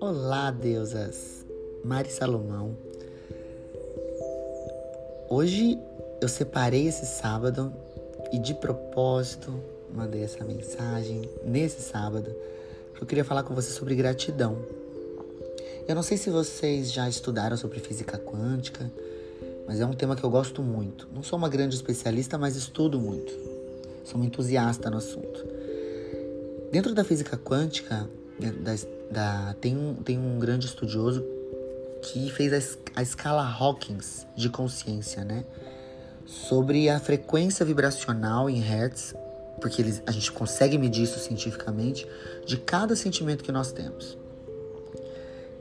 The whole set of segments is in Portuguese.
Olá, deusas! Mari Salomão. Hoje eu separei esse sábado e de propósito mandei essa mensagem nesse sábado eu queria falar com você sobre gratidão. Eu não sei se vocês já estudaram sobre física quântica, mas é um tema que eu gosto muito. Não sou uma grande especialista, mas estudo muito. Sou um entusiasta no assunto. Dentro da física quântica, da, da, tem, um, tem um grande estudioso que fez a, a escala Hawkins de consciência, né? Sobre a frequência vibracional em hertz, porque eles, a gente consegue medir isso cientificamente, de cada sentimento que nós temos.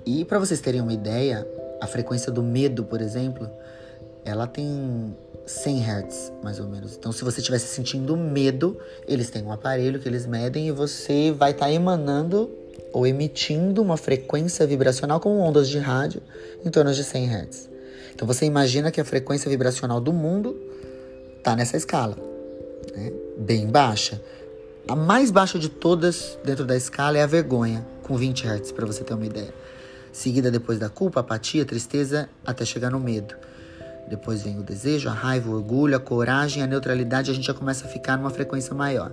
E para vocês terem uma ideia, a frequência do medo, por exemplo, ela tem 100 Hz, mais ou menos. Então, se você estiver sentindo medo, eles têm um aparelho que eles medem e você vai estar tá emanando ou emitindo uma frequência vibracional com ondas de rádio em torno de 100 Hz. Então você imagina que a frequência vibracional do mundo está nessa escala, né? bem baixa. A mais baixa de todas dentro da escala é a vergonha, com 20 Hz, para você ter uma ideia. Seguida depois da culpa, apatia, tristeza, até chegar no medo. Depois vem o desejo, a raiva, o orgulho, a coragem, a neutralidade, a gente já começa a ficar numa frequência maior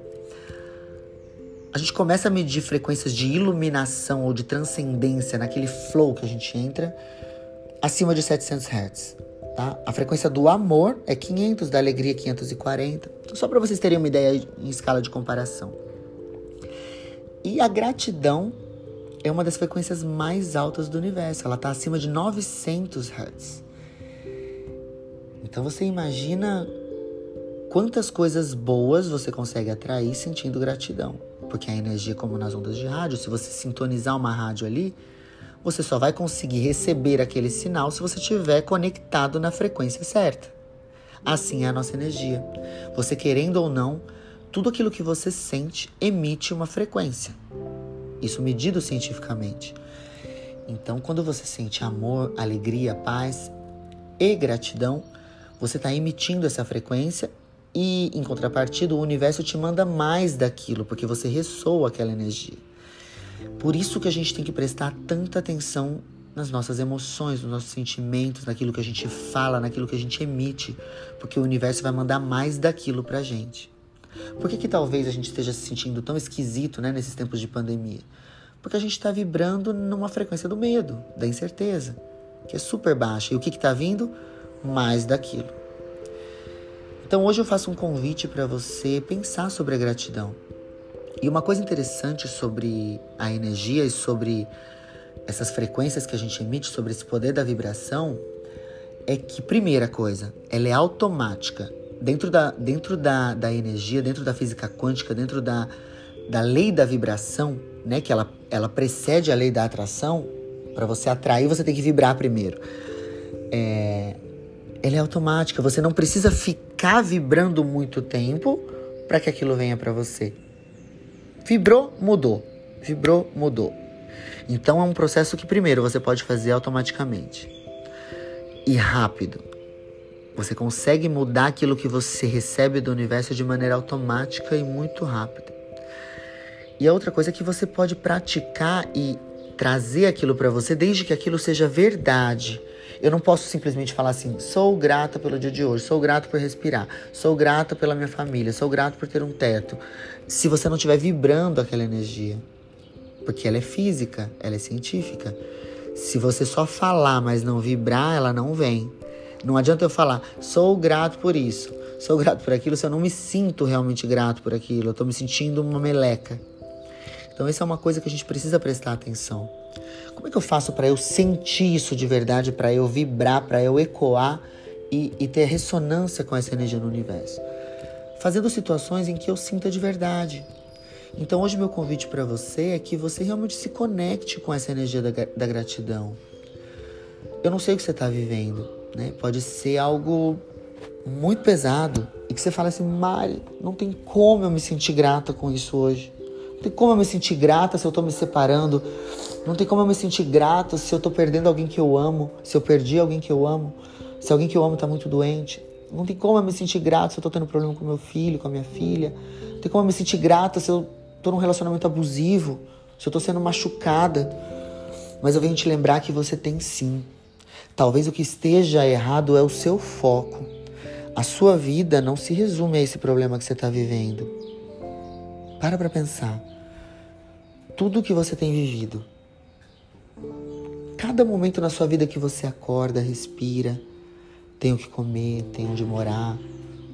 a gente começa a medir frequências de iluminação ou de transcendência naquele flow que a gente entra acima de 700 Hz. Tá? A frequência do amor é 500, da alegria 540. Então, só para vocês terem uma ideia em escala de comparação. E a gratidão é uma das frequências mais altas do universo. Ela está acima de 900 Hz. Então você imagina quantas coisas boas você consegue atrair sentindo gratidão porque a energia, como nas ondas de rádio, se você sintonizar uma rádio ali, você só vai conseguir receber aquele sinal se você estiver conectado na frequência certa. Assim é a nossa energia. Você querendo ou não, tudo aquilo que você sente emite uma frequência. Isso medido cientificamente. Então, quando você sente amor, alegria, paz e gratidão, você está emitindo essa frequência e, em contrapartida, o universo te manda mais daquilo, porque você ressoa aquela energia. Por isso que a gente tem que prestar tanta atenção nas nossas emoções, nos nossos sentimentos, naquilo que a gente fala, naquilo que a gente emite, porque o universo vai mandar mais daquilo pra gente. Por que, que talvez a gente esteja se sentindo tão esquisito né, nesses tempos de pandemia? Porque a gente está vibrando numa frequência do medo, da incerteza, que é super baixa. E o que está vindo? Mais daquilo. Então hoje eu faço um convite para você pensar sobre a gratidão. E uma coisa interessante sobre a energia e sobre essas frequências que a gente emite, sobre esse poder da vibração, é que, primeira coisa, ela é automática. Dentro da, dentro da, da energia, dentro da física quântica, dentro da, da lei da vibração, né, que ela, ela precede a lei da atração, para você atrair, você tem que vibrar primeiro. É, ela é automática. Você não precisa ficar vibrando muito tempo para que aquilo venha para você. Vibrou, mudou. Vibrou, mudou. Então é um processo que primeiro você pode fazer automaticamente e rápido. Você consegue mudar aquilo que você recebe do universo de maneira automática e muito rápida. E a outra coisa é que você pode praticar e trazer aquilo para você desde que aquilo seja verdade eu não posso simplesmente falar assim: sou grata pelo dia de hoje, sou grato por respirar, sou grata pela minha família, sou grato por ter um teto. Se você não estiver vibrando aquela energia, porque ela é física, ela é científica. Se você só falar, mas não vibrar, ela não vem. Não adianta eu falar, sou grato por isso, sou grato por aquilo, se eu não me sinto realmente grato por aquilo, eu estou me sentindo uma meleca. Então, essa é uma coisa que a gente precisa prestar atenção. Como é que eu faço para eu sentir isso de verdade, para eu vibrar, para eu ecoar e, e ter ressonância com essa energia no universo? Fazendo situações em que eu sinta de verdade. Então, hoje, meu convite para você é que você realmente se conecte com essa energia da, da gratidão. Eu não sei o que você está vivendo, né? Pode ser algo muito pesado e que você fala assim, Mari, não tem como eu me sentir grata com isso hoje. Não tem como eu me sentir grata se eu estou me separando. Não tem como eu me sentir grato se eu estou perdendo alguém que eu amo, se eu perdi alguém que eu amo, se alguém que eu amo está muito doente. Não tem como eu me sentir grato se eu tô tendo problema com meu filho, com a minha filha. Não tem como eu me sentir grata se eu tô num relacionamento abusivo, se eu tô sendo machucada. Mas eu venho te lembrar que você tem sim. Talvez o que esteja errado é o seu foco. A sua vida não se resume a esse problema que você está vivendo. Para para pensar. Tudo que você tem vivido, cada momento na sua vida que você acorda, respira, tem o que comer, tem onde morar.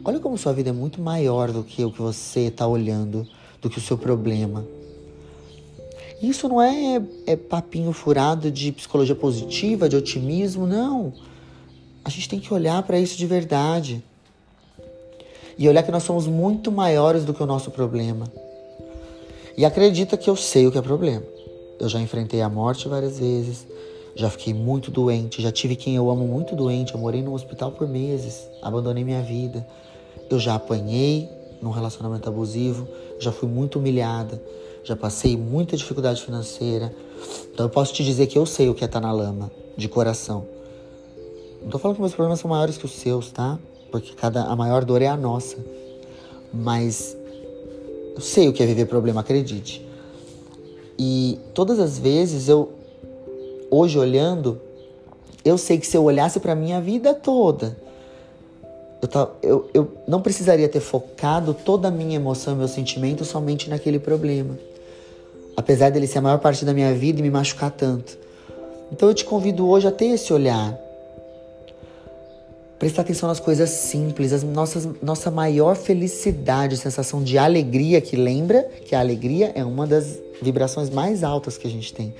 Olha como sua vida é muito maior do que o que você está olhando, do que o seu problema. Isso não é, é papinho furado de psicologia positiva, de otimismo, não. A gente tem que olhar para isso de verdade. E olhar que nós somos muito maiores do que o nosso problema. E acredita que eu sei o que é problema. Eu já enfrentei a morte várias vezes, já fiquei muito doente, já tive quem eu amo muito doente, eu morei num hospital por meses, abandonei minha vida. Eu já apanhei num relacionamento abusivo, já fui muito humilhada, já passei muita dificuldade financeira. Então eu posso te dizer que eu sei o que é estar tá na lama, de coração. Não tô falando que meus problemas são maiores que os seus, tá? Porque cada, a maior dor é a nossa. Mas eu sei o que é viver problema, acredite. E todas as vezes eu, hoje olhando, eu sei que se eu olhasse para minha vida toda, eu, eu, eu não precisaria ter focado toda a minha emoção e meu sentimento somente naquele problema. Apesar dele ser a maior parte da minha vida e me machucar tanto. Então eu te convido hoje a ter esse olhar. Prestar atenção nas coisas simples, as nossas, nossa maior felicidade, sensação de alegria, que lembra que a alegria é uma das vibrações mais altas que a gente tem.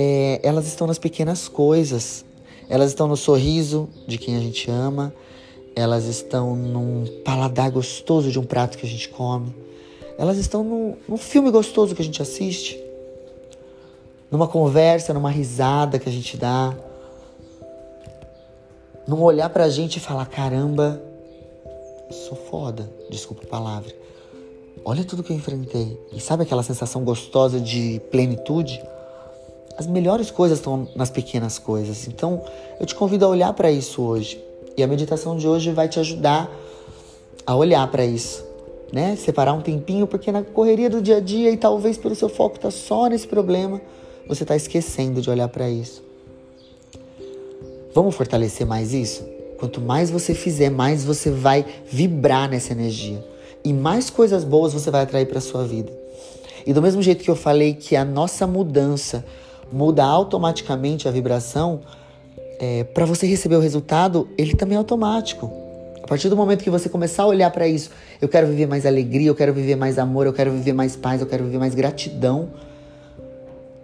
É, elas estão nas pequenas coisas. Elas estão no sorriso de quem a gente ama, elas estão num paladar gostoso de um prato que a gente come, elas estão num, num filme gostoso que a gente assiste, numa conversa, numa risada que a gente dá, num olhar pra gente e falar: caramba, sou foda, desculpa a palavra. Olha tudo que eu enfrentei. E sabe aquela sensação gostosa de plenitude? As melhores coisas estão nas pequenas coisas. Então, eu te convido a olhar para isso hoje. E a meditação de hoje vai te ajudar a olhar para isso, né? Separar um tempinho, porque na correria do dia a dia e talvez pelo seu foco tá só nesse problema, você tá esquecendo de olhar para isso. Vamos fortalecer mais isso? Quanto mais você fizer, mais você vai vibrar nessa energia e mais coisas boas você vai atrair para sua vida. E do mesmo jeito que eu falei que a nossa mudança muda automaticamente a vibração, é, para você receber o resultado, ele também é automático. A partir do momento que você começar a olhar para isso, eu quero viver mais alegria, eu quero viver mais amor, eu quero viver mais paz, eu quero viver mais gratidão,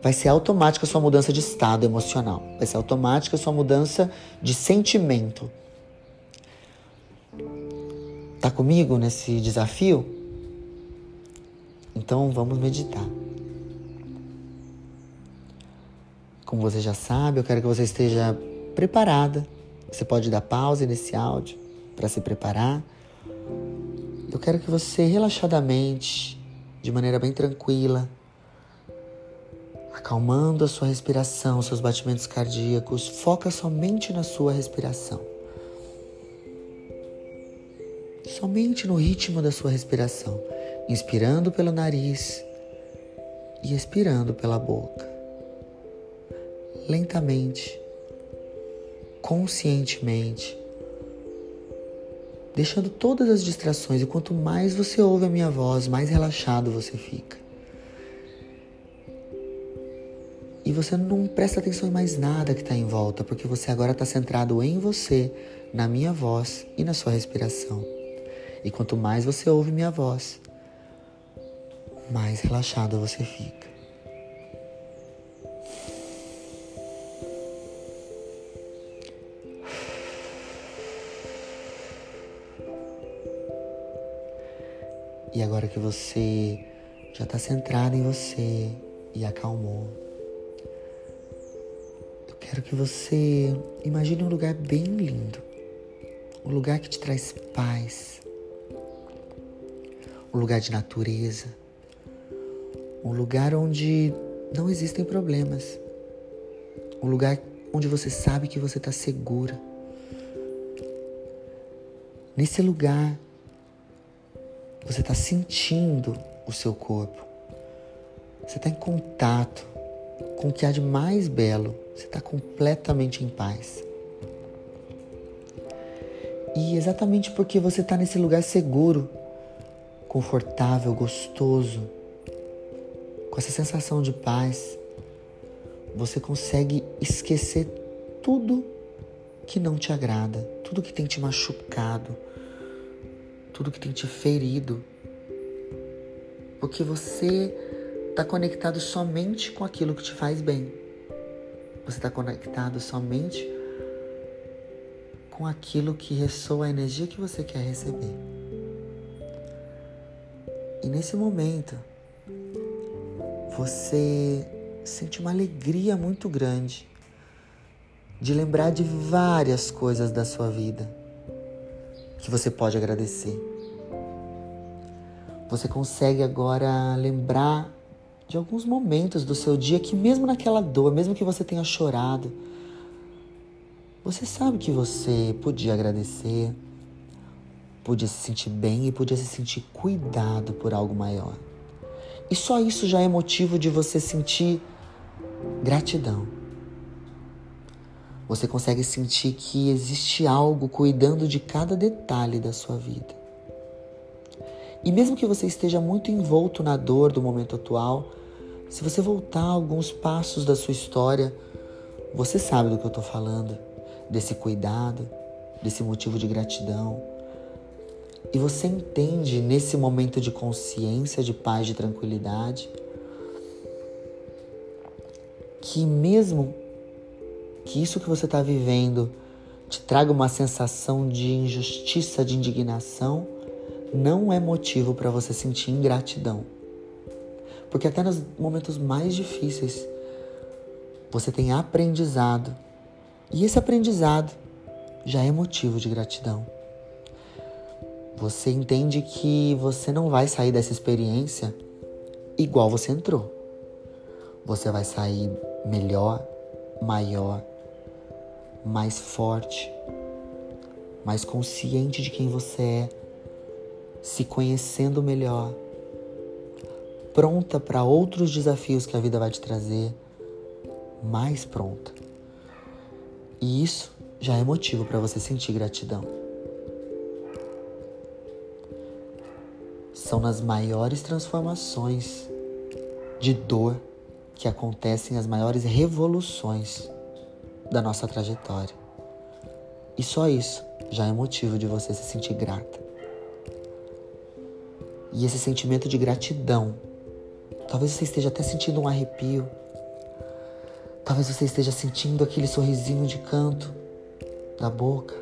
vai ser automática a sua mudança de estado emocional, vai ser automática a sua mudança de sentimento. Tá comigo nesse desafio? Então vamos meditar. Como você já sabe, eu quero que você esteja preparada. Você pode dar pausa nesse áudio para se preparar. Eu quero que você relaxadamente, de maneira bem tranquila, acalmando a sua respiração, seus batimentos cardíacos, foca somente na sua respiração. Somente no ritmo da sua respiração, inspirando pelo nariz e expirando pela boca lentamente, conscientemente, deixando todas as distrações. E quanto mais você ouve a minha voz, mais relaxado você fica. E você não presta atenção em mais nada que está em volta, porque você agora está centrado em você, na minha voz e na sua respiração. E quanto mais você ouve minha voz, mais relaxado você fica. Agora que você já está centrado em você e acalmou, eu quero que você imagine um lugar bem lindo, um lugar que te traz paz, um lugar de natureza, um lugar onde não existem problemas, um lugar onde você sabe que você está segura, Nesse lugar, você está sentindo o seu corpo. Você está em contato com o que há de mais belo. Você está completamente em paz. E exatamente porque você está nesse lugar seguro, confortável, gostoso, com essa sensação de paz, você consegue esquecer tudo que não te agrada, tudo que tem te machucado, tudo que tem te ferido. Porque você está conectado somente com aquilo que te faz bem. Você está conectado somente com aquilo que ressoa a energia que você quer receber. E nesse momento, você sente uma alegria muito grande de lembrar de várias coisas da sua vida que você pode agradecer. Você consegue agora lembrar de alguns momentos do seu dia que, mesmo naquela dor, mesmo que você tenha chorado, você sabe que você podia agradecer, podia se sentir bem e podia se sentir cuidado por algo maior. E só isso já é motivo de você sentir gratidão. Você consegue sentir que existe algo cuidando de cada detalhe da sua vida. E mesmo que você esteja muito envolto na dor do momento atual, se você voltar alguns passos da sua história, você sabe do que eu estou falando desse cuidado, desse motivo de gratidão. E você entende nesse momento de consciência, de paz, de tranquilidade, que mesmo que isso que você está vivendo te traga uma sensação de injustiça, de indignação, não é motivo para você sentir ingratidão. Porque até nos momentos mais difíceis, você tem aprendizado e esse aprendizado já é motivo de gratidão. Você entende que você não vai sair dessa experiência igual você entrou. Você vai sair melhor, maior, mais forte, mais consciente de quem você é, se conhecendo melhor, pronta para outros desafios que a vida vai te trazer, mais pronta. E isso já é motivo para você sentir gratidão. São nas maiores transformações de dor que acontecem as maiores revoluções da nossa trajetória. E só isso já é motivo de você se sentir grata. E esse sentimento de gratidão, talvez você esteja até sentindo um arrepio Talvez você esteja sentindo aquele sorrisinho de canto na boca,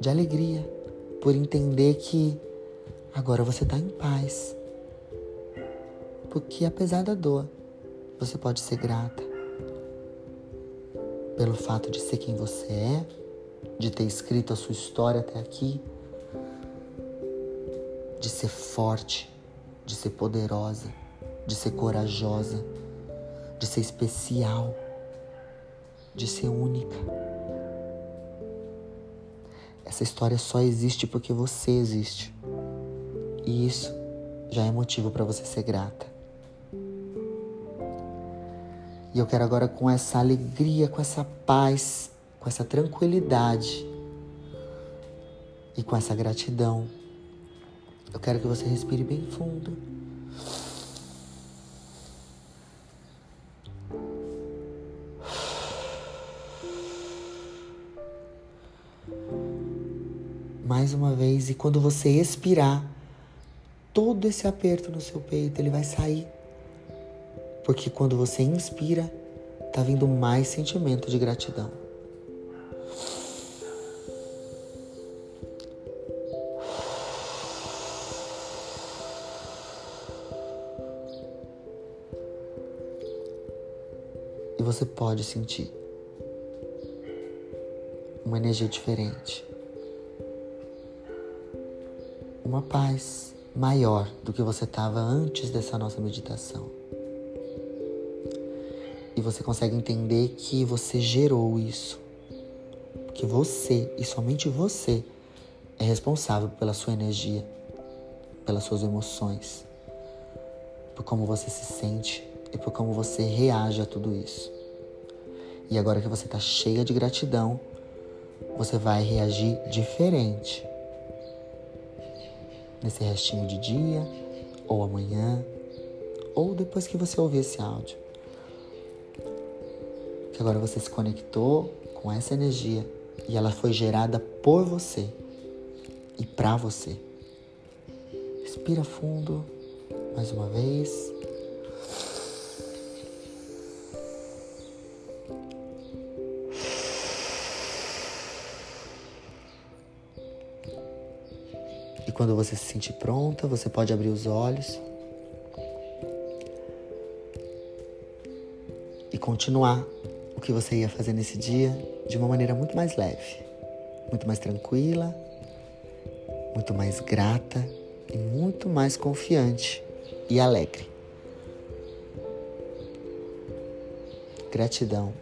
de alegria, por entender que agora você está em paz. Porque apesar da dor, você pode ser grata pelo fato de ser quem você é, de ter escrito a sua história até aqui, de ser forte, de ser poderosa, de ser corajosa de ser especial, de ser única. Essa história só existe porque você existe. E isso já é motivo para você ser grata. E eu quero agora, com essa alegria, com essa paz, com essa tranquilidade e com essa gratidão, eu quero que você respire bem fundo. mais uma vez e quando você expirar, todo esse aperto no seu peito ele vai sair. Porque quando você inspira, tá vindo mais sentimento de gratidão. E você pode sentir uma energia diferente uma paz maior do que você estava antes dessa nossa meditação. E você consegue entender que você gerou isso, que você e somente você é responsável pela sua energia, pelas suas emoções, por como você se sente e por como você reage a tudo isso. E agora que você está cheia de gratidão, você vai reagir diferente nesse restinho de dia, ou amanhã, ou depois que você ouvir esse áudio. Que agora você se conectou com essa energia e ela foi gerada por você e para você. Respira fundo mais uma vez. E quando você se sentir pronta, você pode abrir os olhos e continuar o que você ia fazer nesse dia de uma maneira muito mais leve, muito mais tranquila, muito mais grata e muito mais confiante e alegre. Gratidão.